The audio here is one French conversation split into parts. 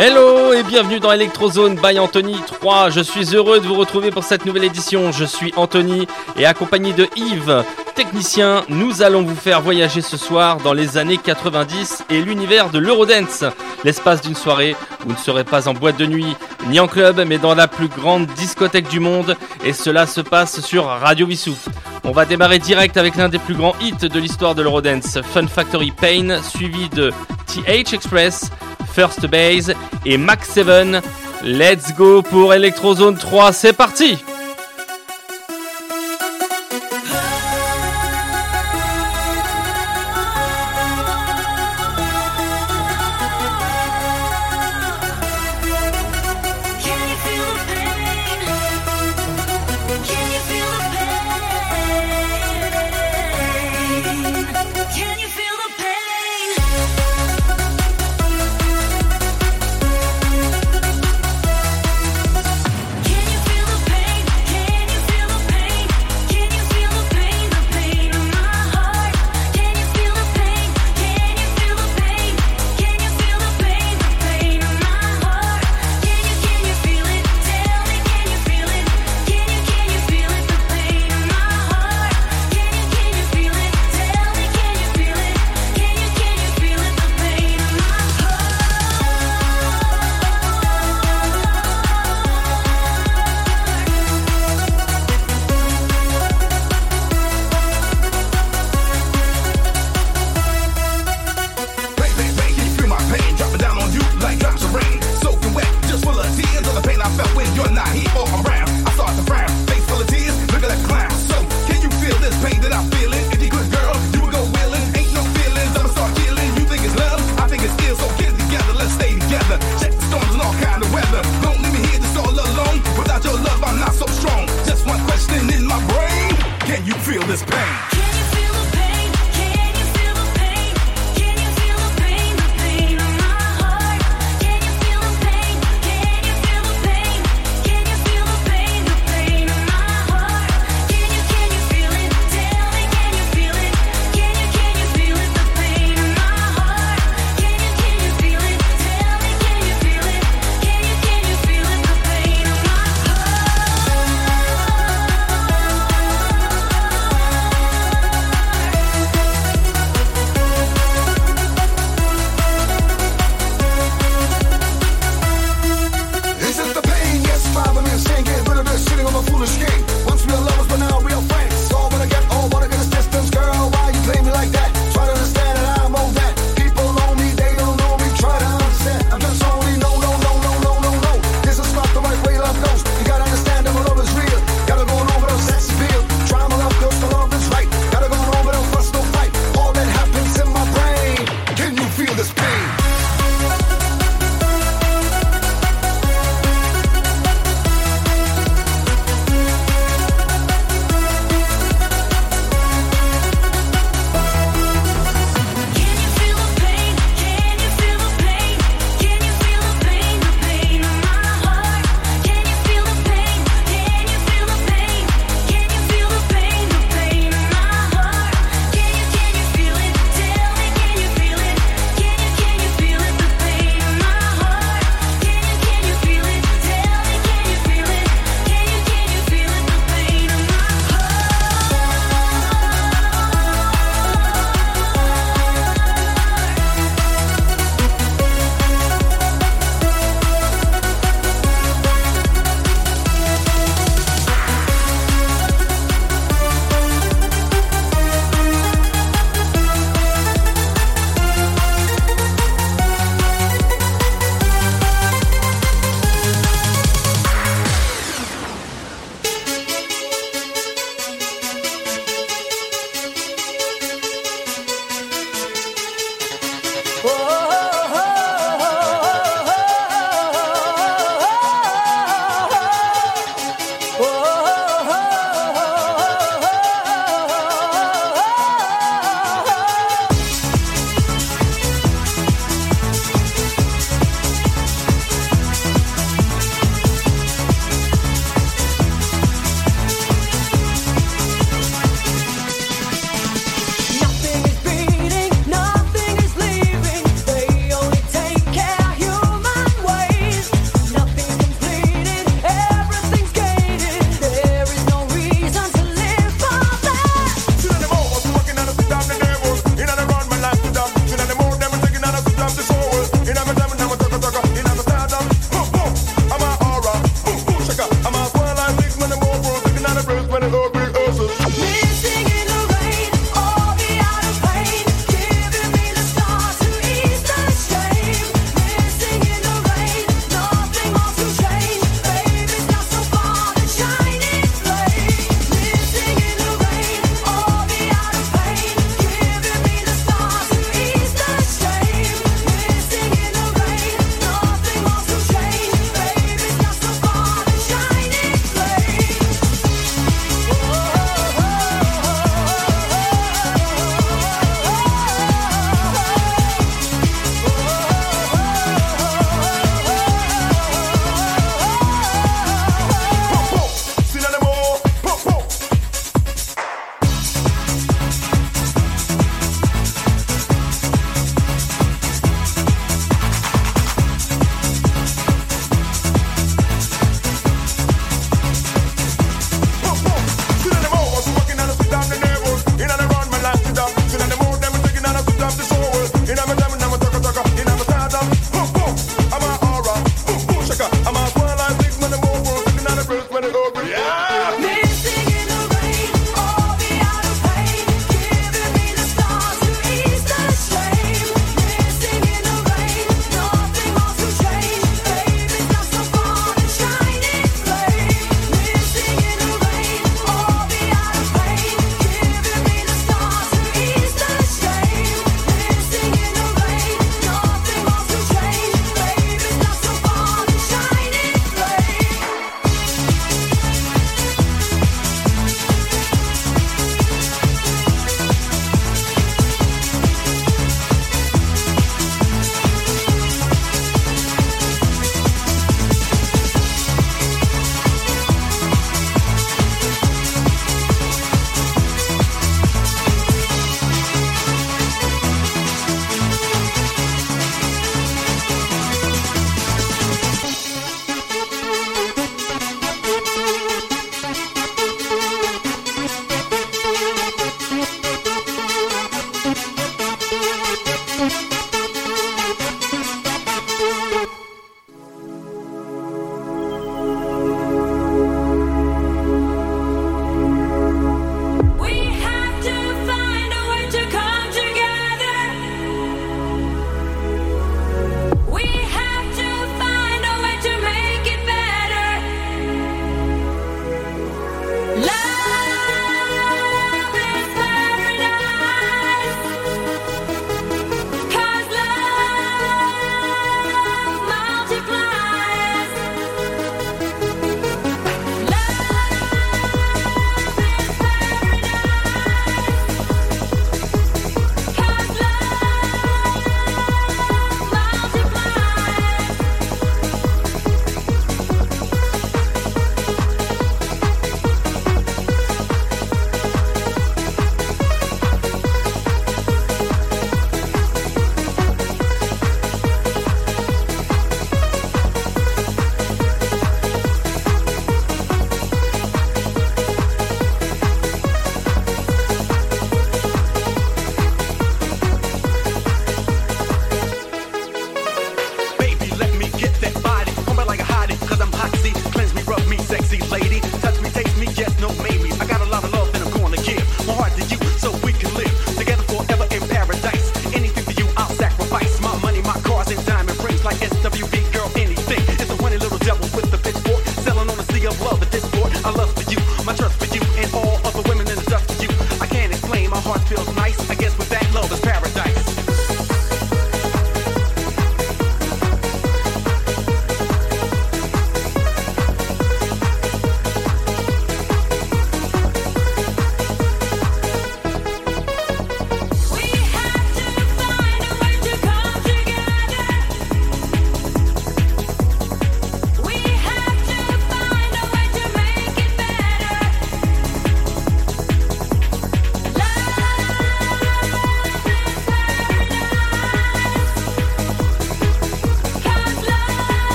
Hello et bienvenue dans Electrozone by Anthony 3. Je suis heureux de vous retrouver pour cette nouvelle édition. Je suis Anthony et accompagné de Yves, technicien, nous allons vous faire voyager ce soir dans les années 90 et l'univers de l'Eurodance. L'espace d'une soirée, vous ne serez pas en boîte de nuit ni en club, mais dans la plus grande discothèque du monde et cela se passe sur Radio Vissou. On va démarrer direct avec l'un des plus grands hits de l'histoire de l'Eurodance, Fun Factory Pain, suivi de TH Express, First Base et Max 7. Let's go pour Electrozone 3, c'est parti!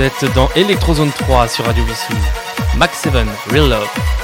Êtes dans Electrozone 3 sur Radio Vissou. Max 7, Real Love.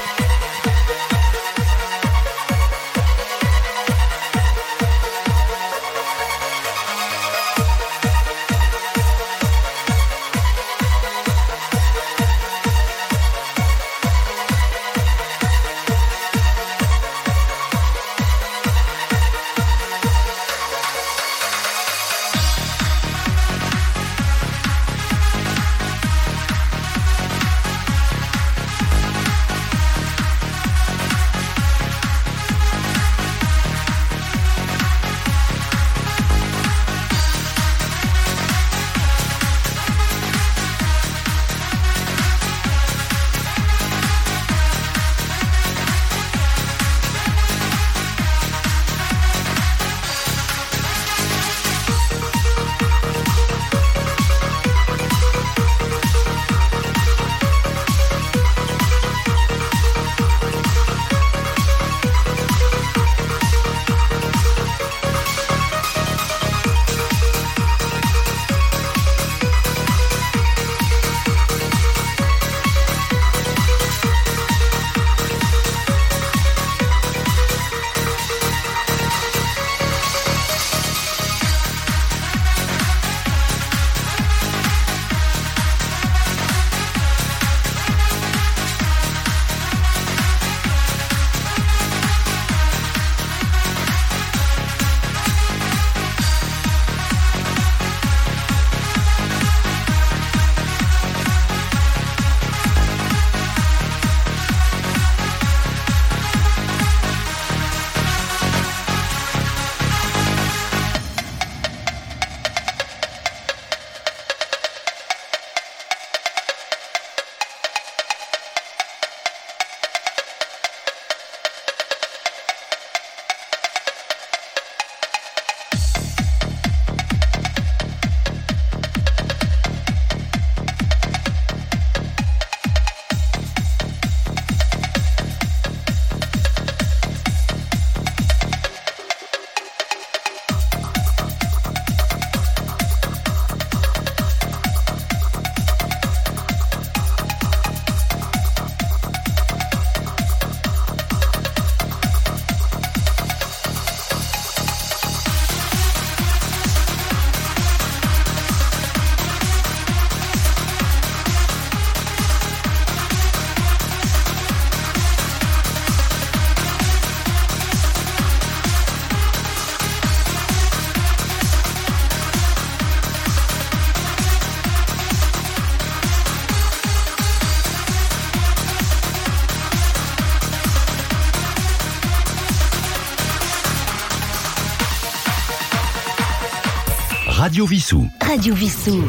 Radio Vissou. Radio Vissou.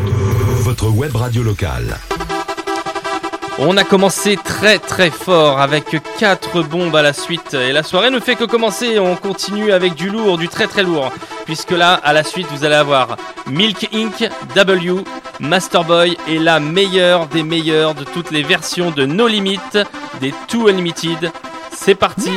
Votre web radio locale. On a commencé très très fort avec quatre bombes à la suite et la soirée ne fait que commencer. On continue avec du lourd, du très très lourd. Puisque là, à la suite, vous allez avoir Milk Inc., W, Masterboy et la meilleure des meilleures de toutes les versions de No Limit, des Too Unlimited. C'est parti.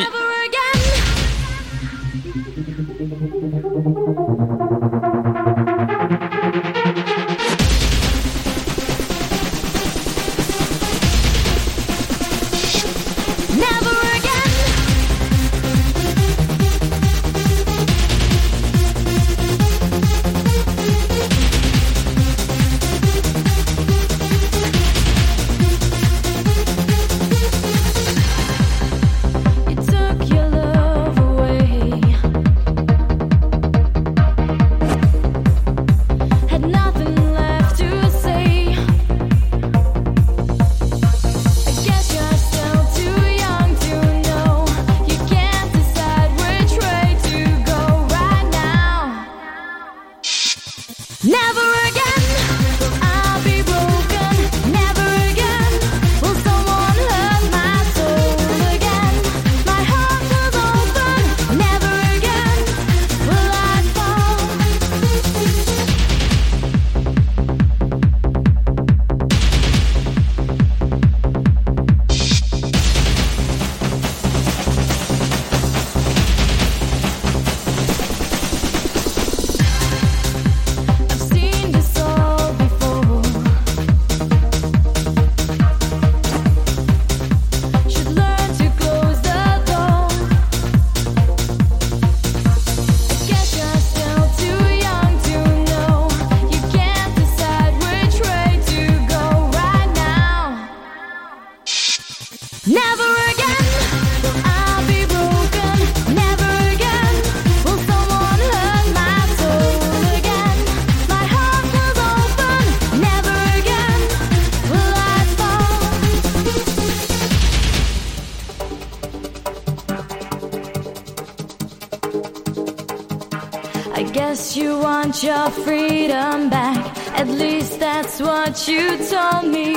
You told me.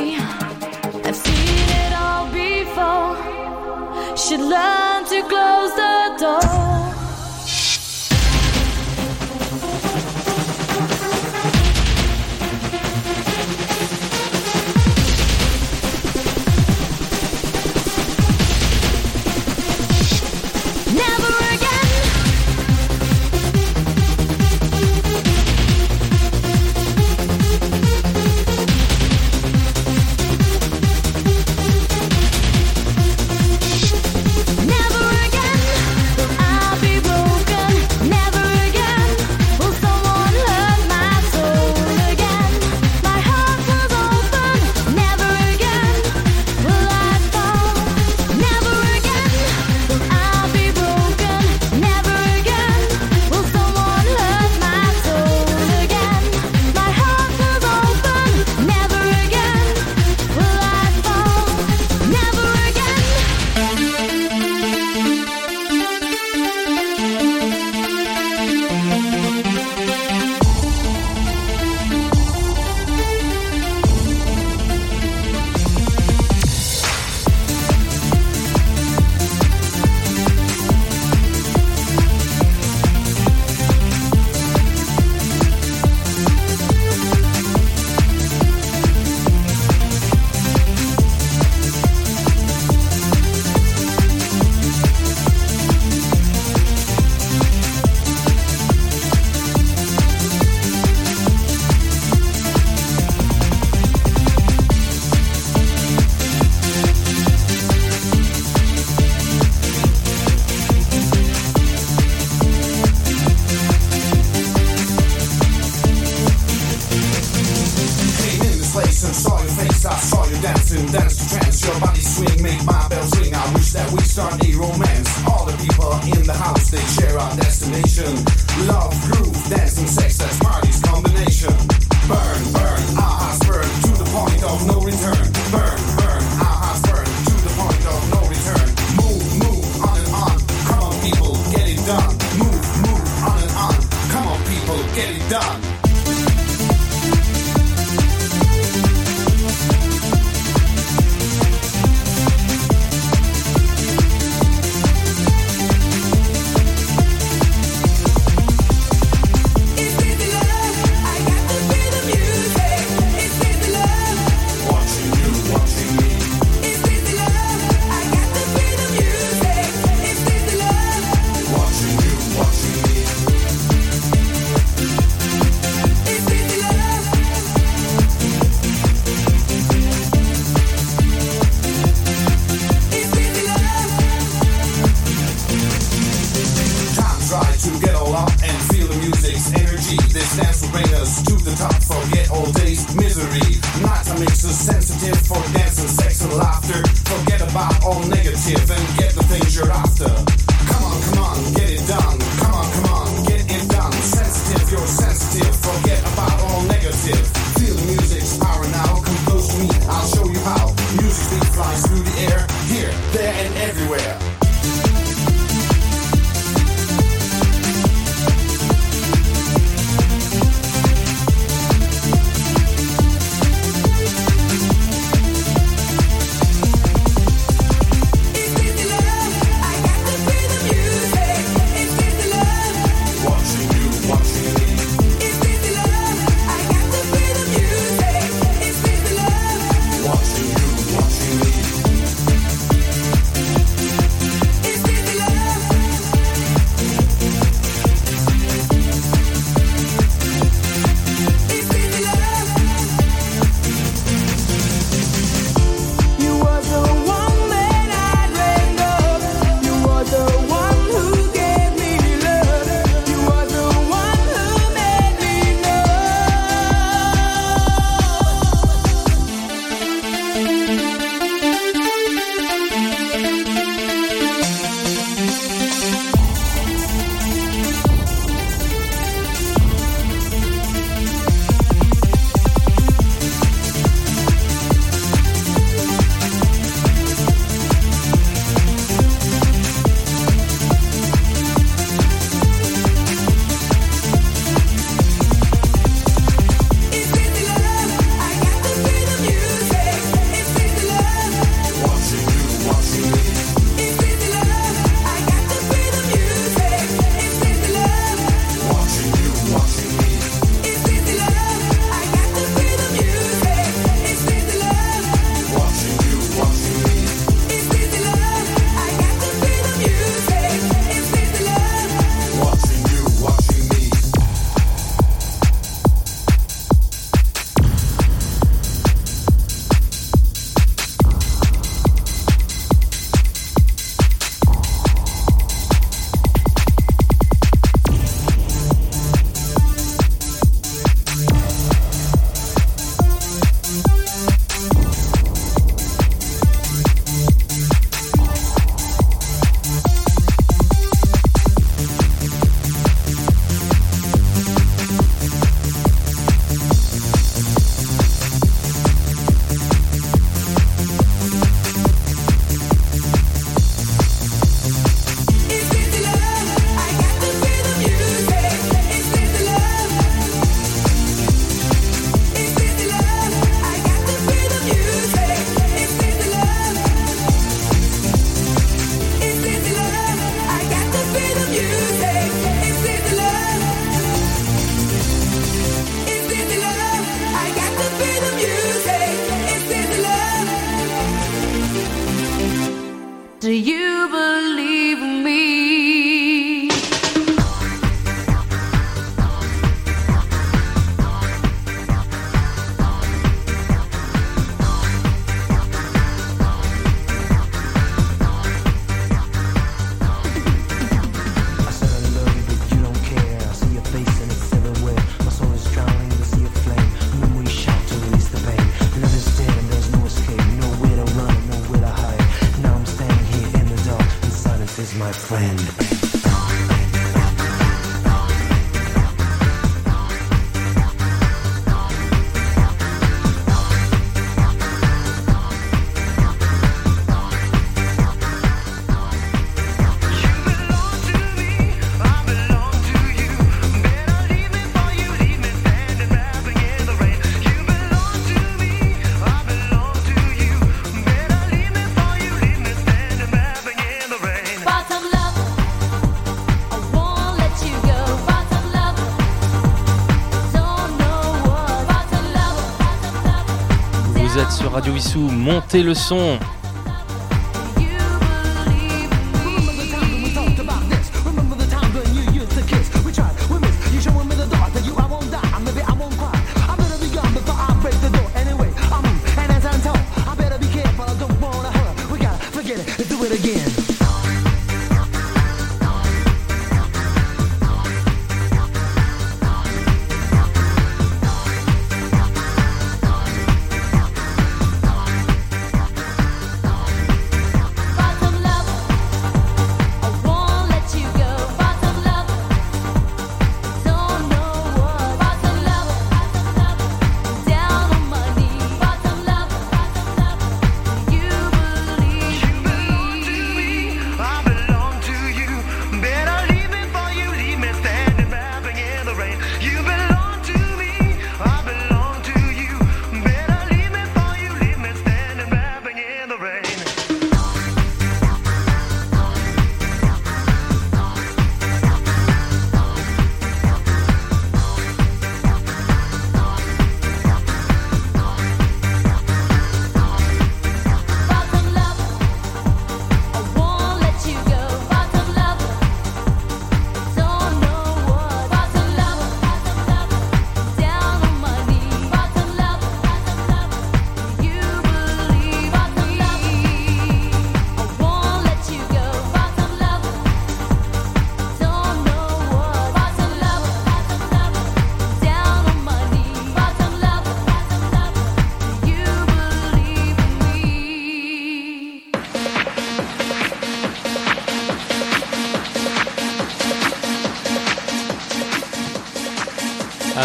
Radio Vissou, montez le son.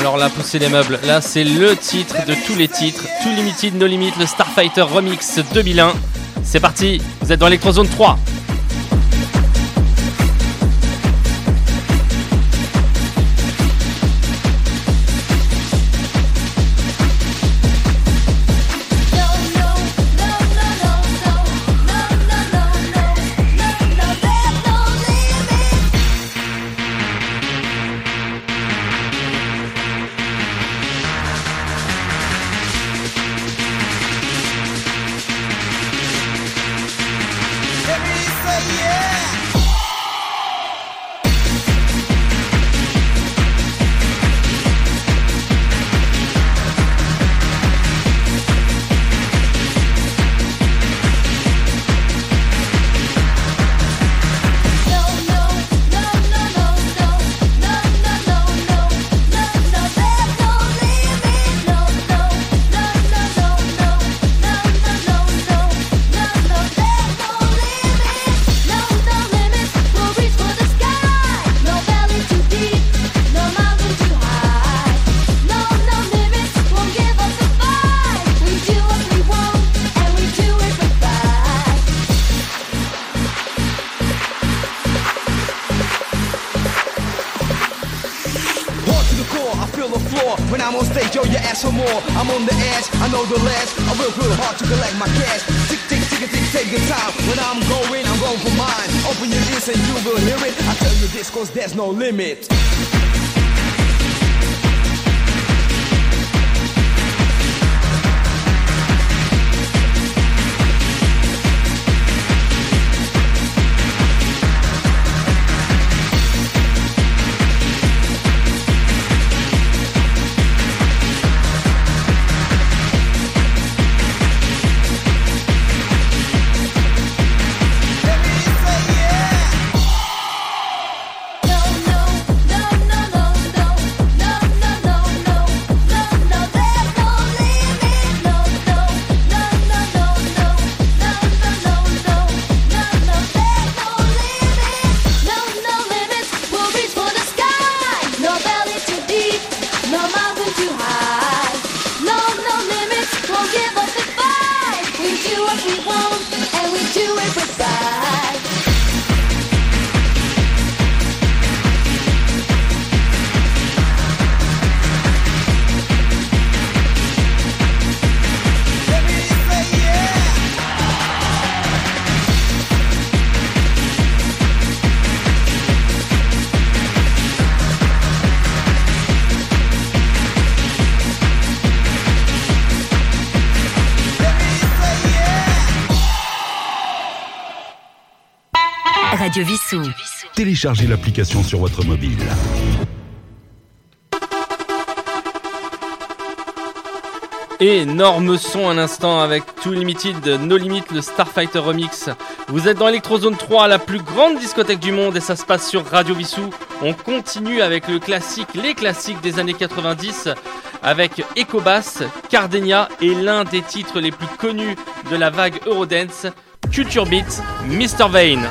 alors là, pousser les meubles. Là, c'est le titre de tous les titres. Too Limited, No Limit, le Starfighter Remix 2001. C'est parti, vous êtes dans Electrozone 3. no limit. téléchargez l'application sur votre mobile. Énorme son un instant avec Too Limited, No Limit, le Starfighter Remix. Vous êtes dans Electrozone 3, la plus grande discothèque du monde et ça se passe sur Radio Vissou. On continue avec le classique, les classiques des années 90 avec Ecobass, Cardenia et l'un des titres les plus connus de la vague Eurodance, Culture Beat, Mr. Vane.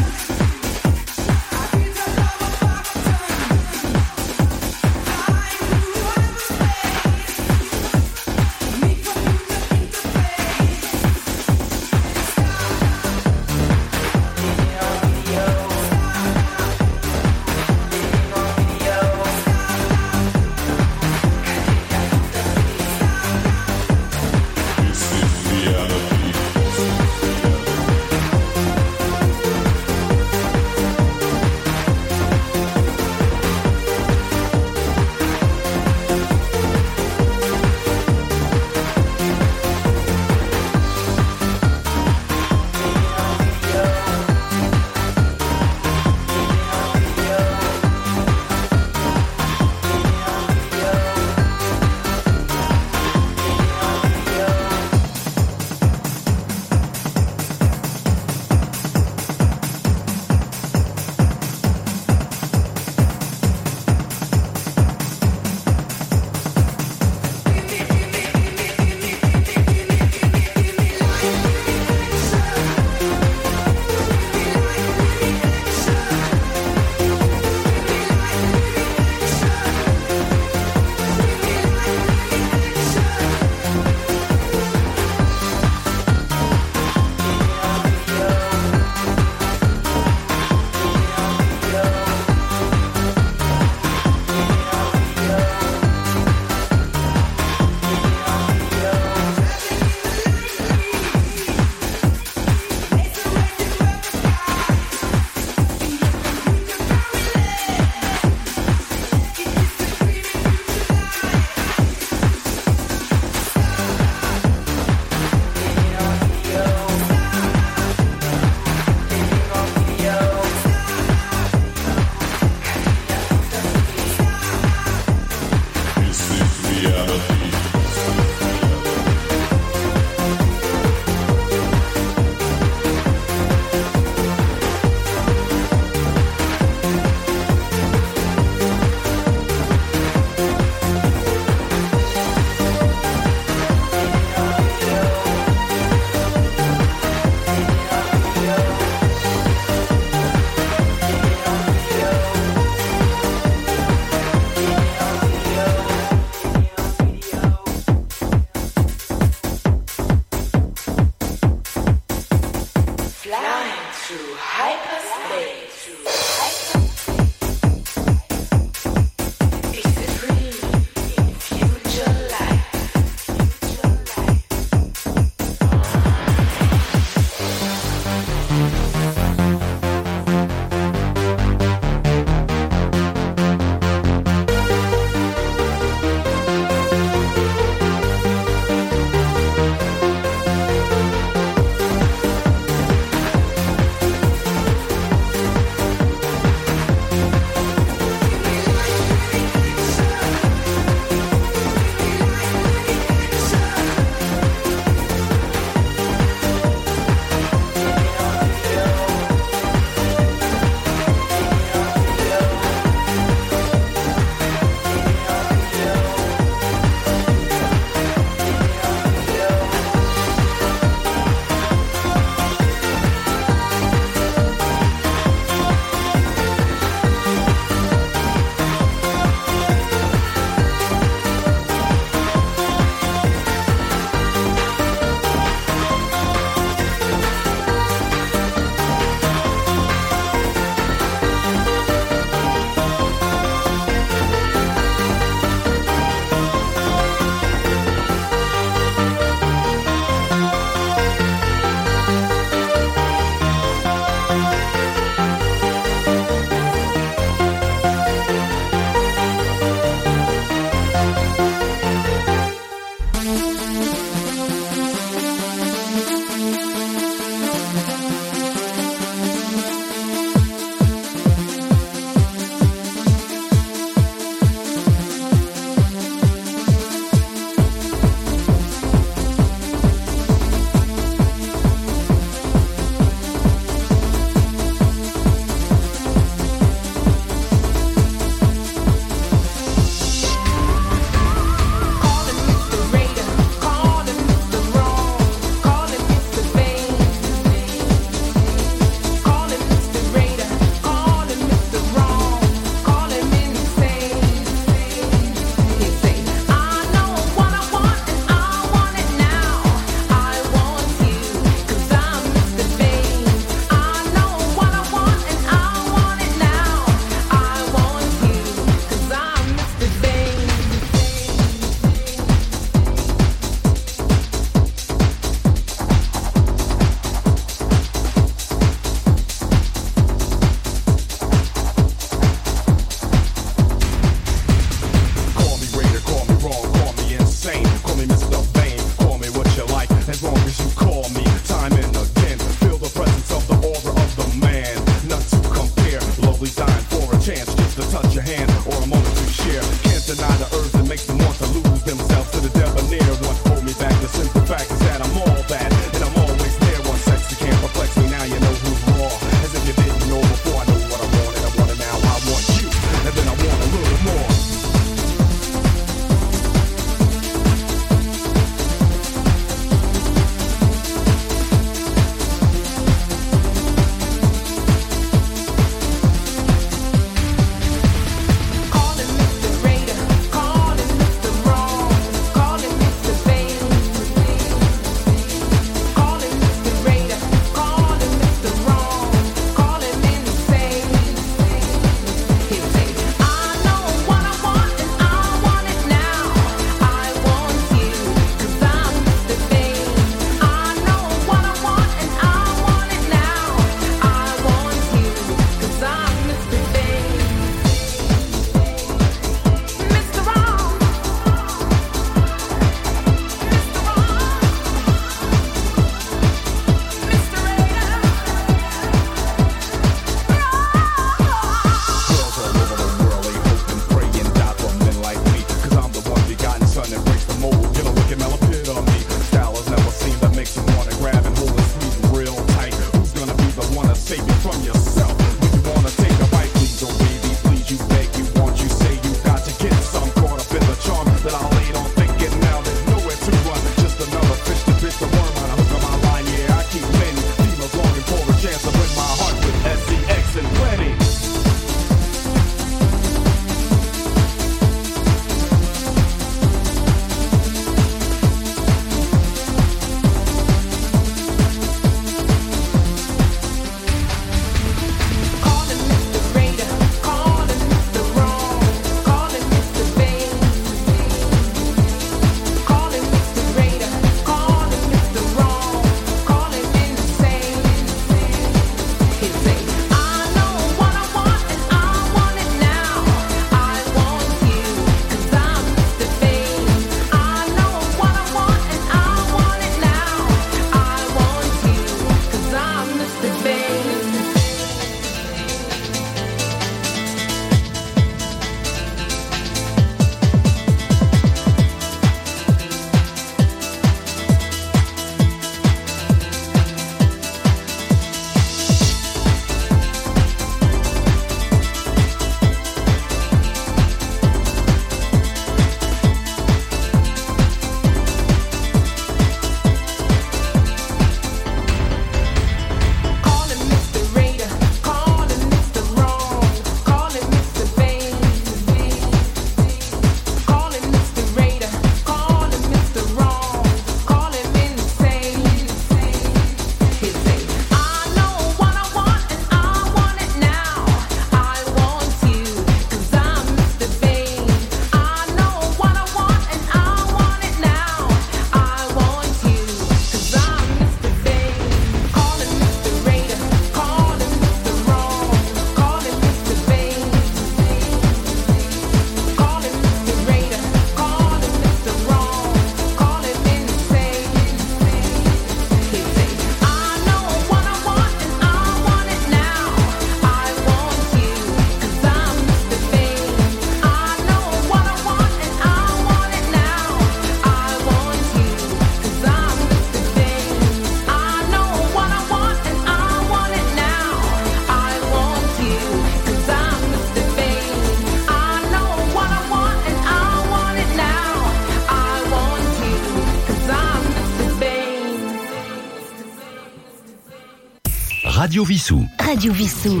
Radio Vissou. Radio Vissou.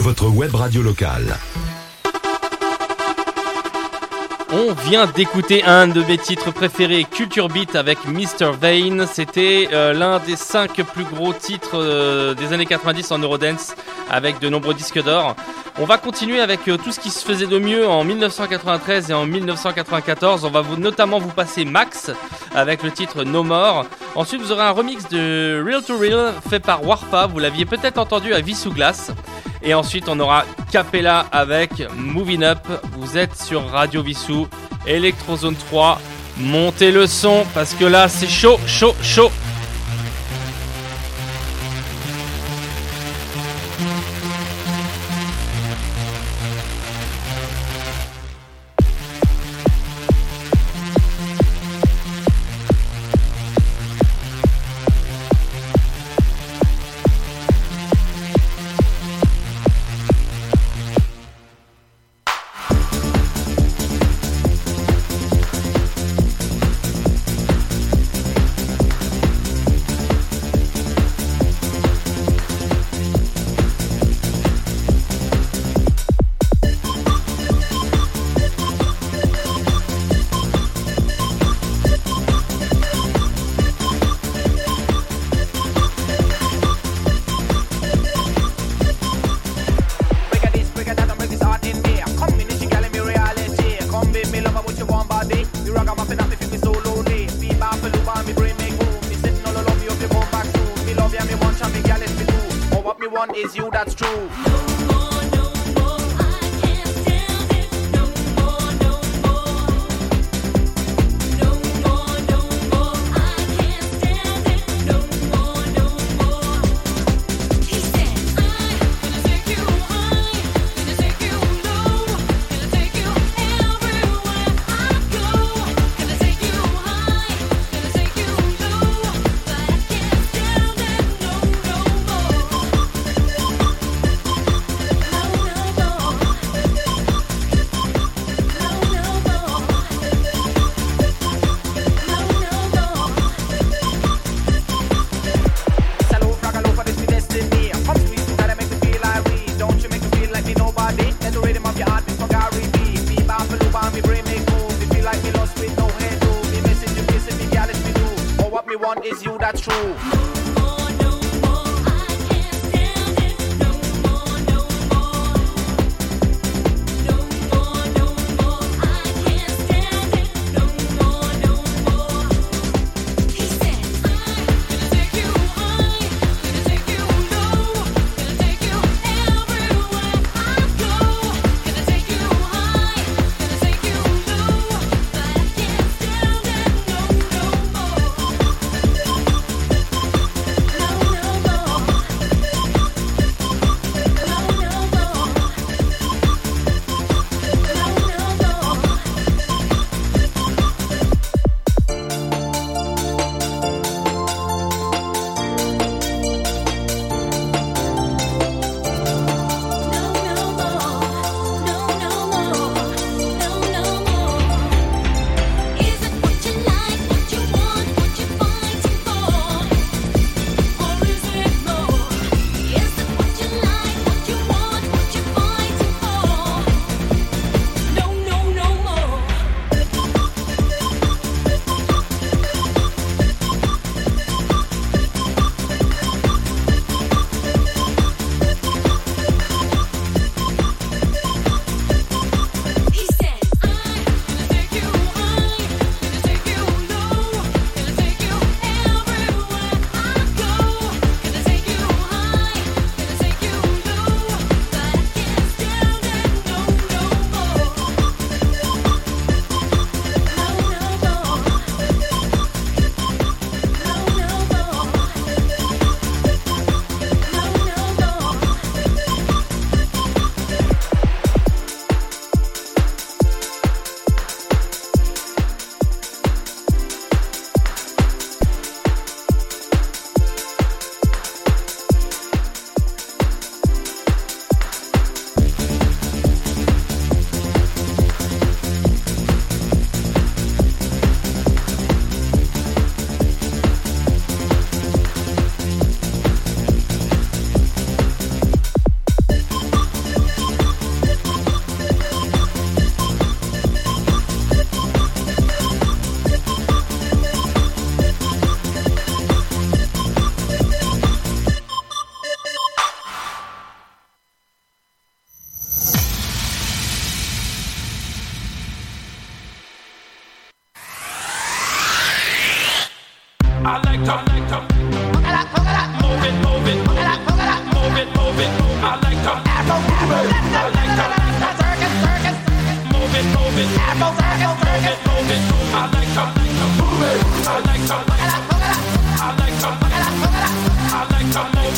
Votre web radio locale. On vient d'écouter un de mes titres préférés, Culture Beat avec Mr. Vane. C'était euh, l'un des cinq plus gros titres euh, des années 90 en Eurodance avec de nombreux disques d'or. On va continuer avec euh, tout ce qui se faisait de mieux en 1993 et en 1994. On va vous, notamment vous passer Max avec le titre No More. Ensuite, vous aurez un remix de Real to Real fait par Warpa. Vous l'aviez peut-être entendu à Vissou Glace. Et ensuite, on aura Capella avec Moving Up. Vous êtes sur Radio Vissou, Electrozone 3. Montez le son parce que là, c'est chaud, chaud, chaud.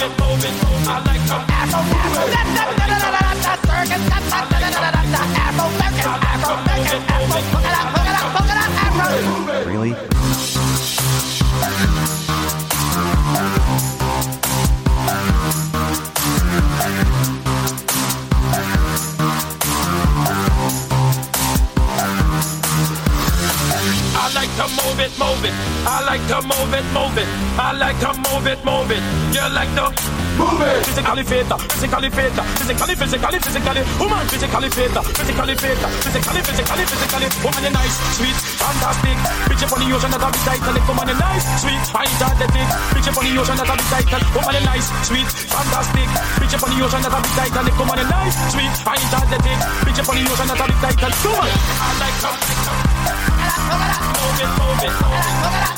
Move it, move it. I like to, move it. Really? Like to move it, move it. I like to move it, move it. You like to move it. Physically fit, physically fit, physically, physically, physically. Woman, physically fit, physically fit, physically, physically, physically. Woman, you nice, sweet, fantastic. Up on the ocean that a bit tight, woman, you nice, sweet. Bitch up on the ocean that a bit tight, woman, you nice, sweet, fantastic. Up on the ocean that a bit tight, woman, you nice, sweet. Bitch up on the ocean that a bit tight, woman. I like to. Move it, move it, move it,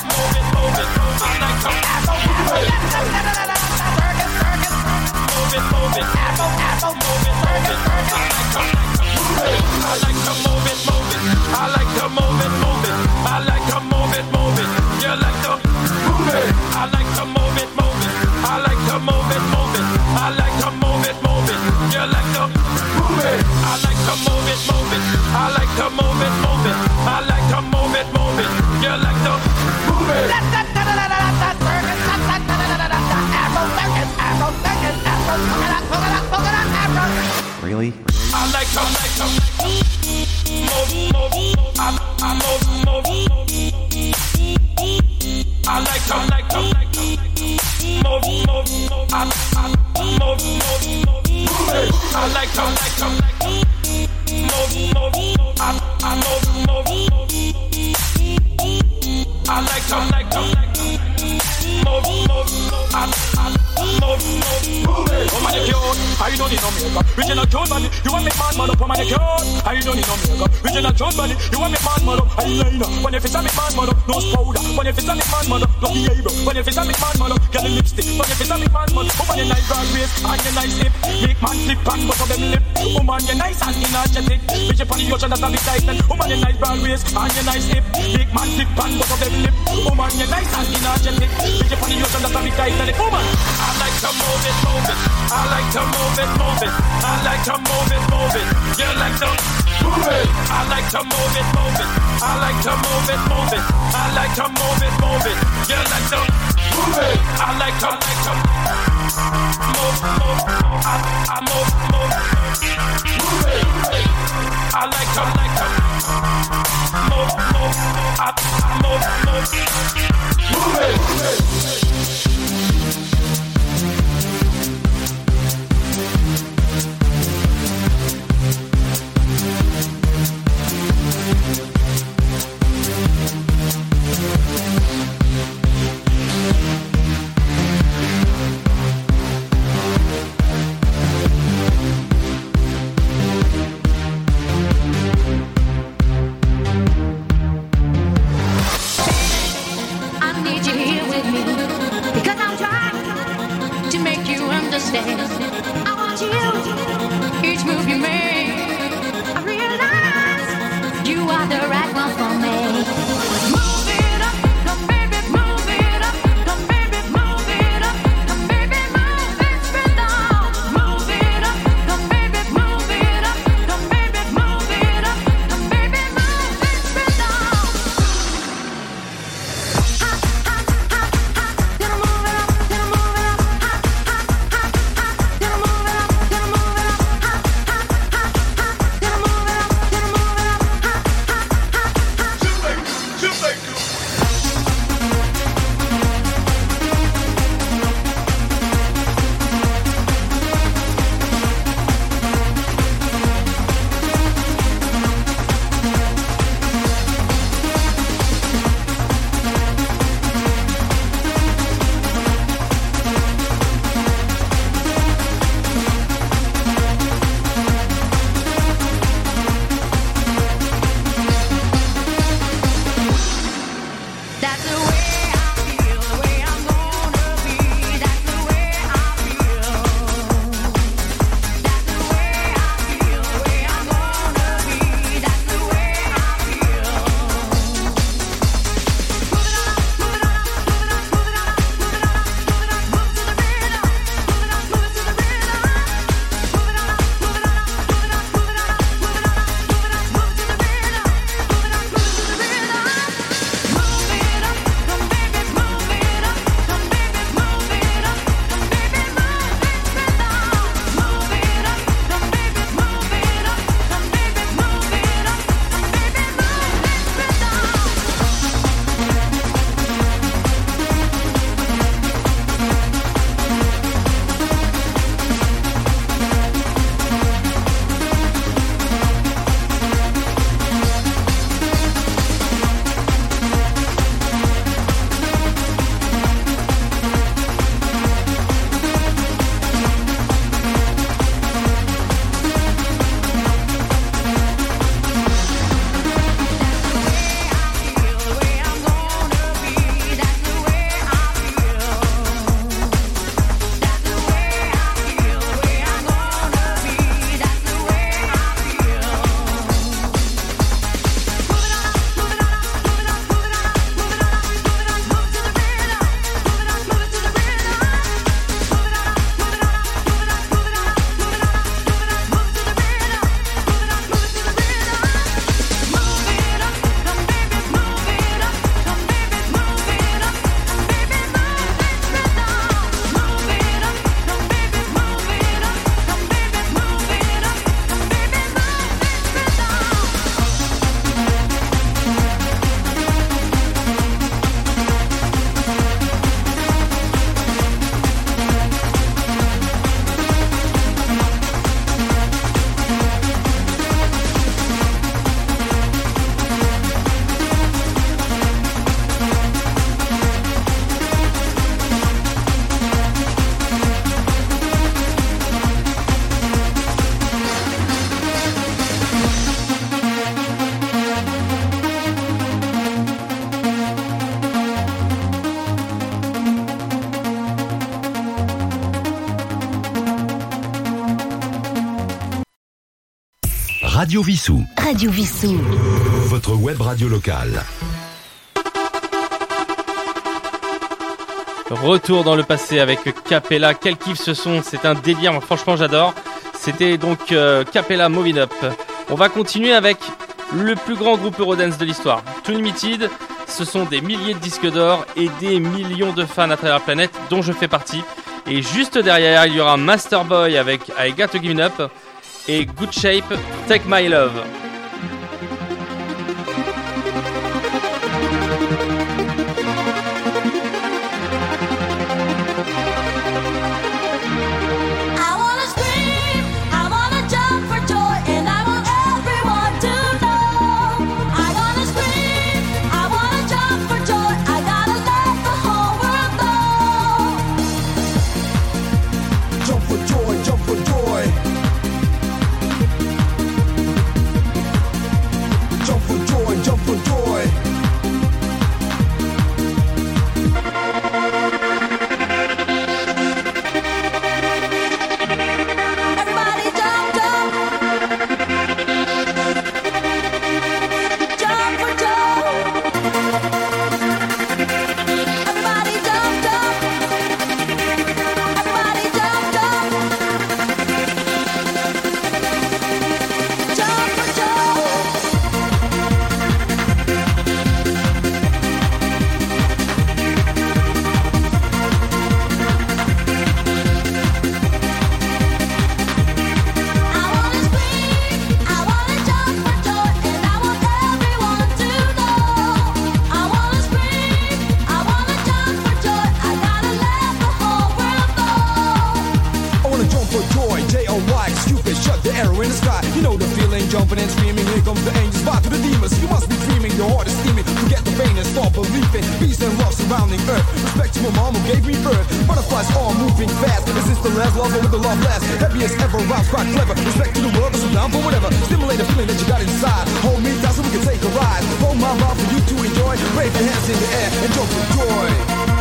move it, move it. I like I like to, like to I don't need no makeup. Original cute body. You want me man, man up. Woman, you cute. I don't need no makeup. Original cute body. You want me man, up. Eyeliner. When me man, up. Nose powder. When me man, up. Lucky eyebrow. When me man, the lipstick. When me man, you nice waist and you nice. Make man flip and bust up them lip. Woman, you nice and energetic. Bitch on the ocean that's a bit tight. Woman, you nice broad waist and you nice hip. Make man flip and bust up them lip. Woman, you nice and energetic. Bitch on the ocean that's a bit tight. Woman, I like to move it, move it. I like to move it, move it. I like to move it, move it. You like to move it. I like to move it, move it. I like to move it, move it. I like to move it, move it. You like to move it. I like to, like to move, move. I, I move, move. Move it. I like to, like to move, move. I, I move, move. Move it. Move it. Radio Vissou. Radio Vissou. Votre web radio locale. Retour dans le passé avec Capella. Quel kiff ce son, c'est un délire, franchement j'adore. C'était donc euh, Capella Moving Up. On va continuer avec le plus grand groupe Eurodance de l'histoire, Too Limited. Ce sont des milliers de disques d'or et des millions de fans à travers la planète dont je fais partie. Et juste derrière, il y aura Masterboy avec I Got to Give It Up et Good Shape Take My Love. long lasting. Heaviest ever, rhymes quite clever. Respect to the world, but I'm down for whatever. Stimulate a feeling that you got inside. Hold me down so we can take a ride. Hold my mouth for you to enjoy. Wave your hands in the air and jump with joy.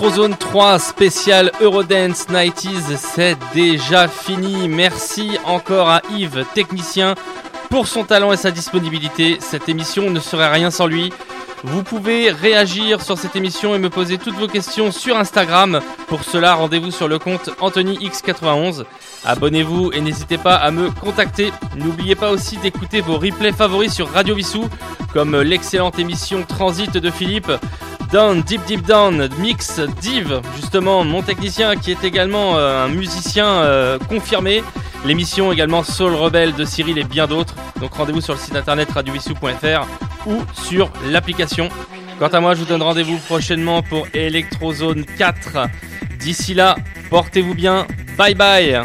Electrozone 3 spécial Eurodance 90s, c'est déjà fini. Merci encore à Yves, technicien, pour son talent et sa disponibilité. Cette émission ne serait rien sans lui. Vous pouvez réagir sur cette émission et me poser toutes vos questions sur Instagram. Pour cela, rendez-vous sur le compte AnthonyX91. Abonnez-vous et n'hésitez pas à me contacter. N'oubliez pas aussi d'écouter vos replays favoris sur Radio Vissou, comme l'excellente émission Transit de Philippe, Down, Deep Deep Down, Mix, Div, justement, mon technicien qui est également euh, un musicien euh, confirmé. L'émission également Soul Rebelle de Cyril et bien d'autres. Donc rendez-vous sur le site internet radiovissou.fr ou sur l'application. Quant à moi, je vous donne rendez-vous prochainement pour Electrozone 4. D'ici là, portez-vous bien. Bye bye.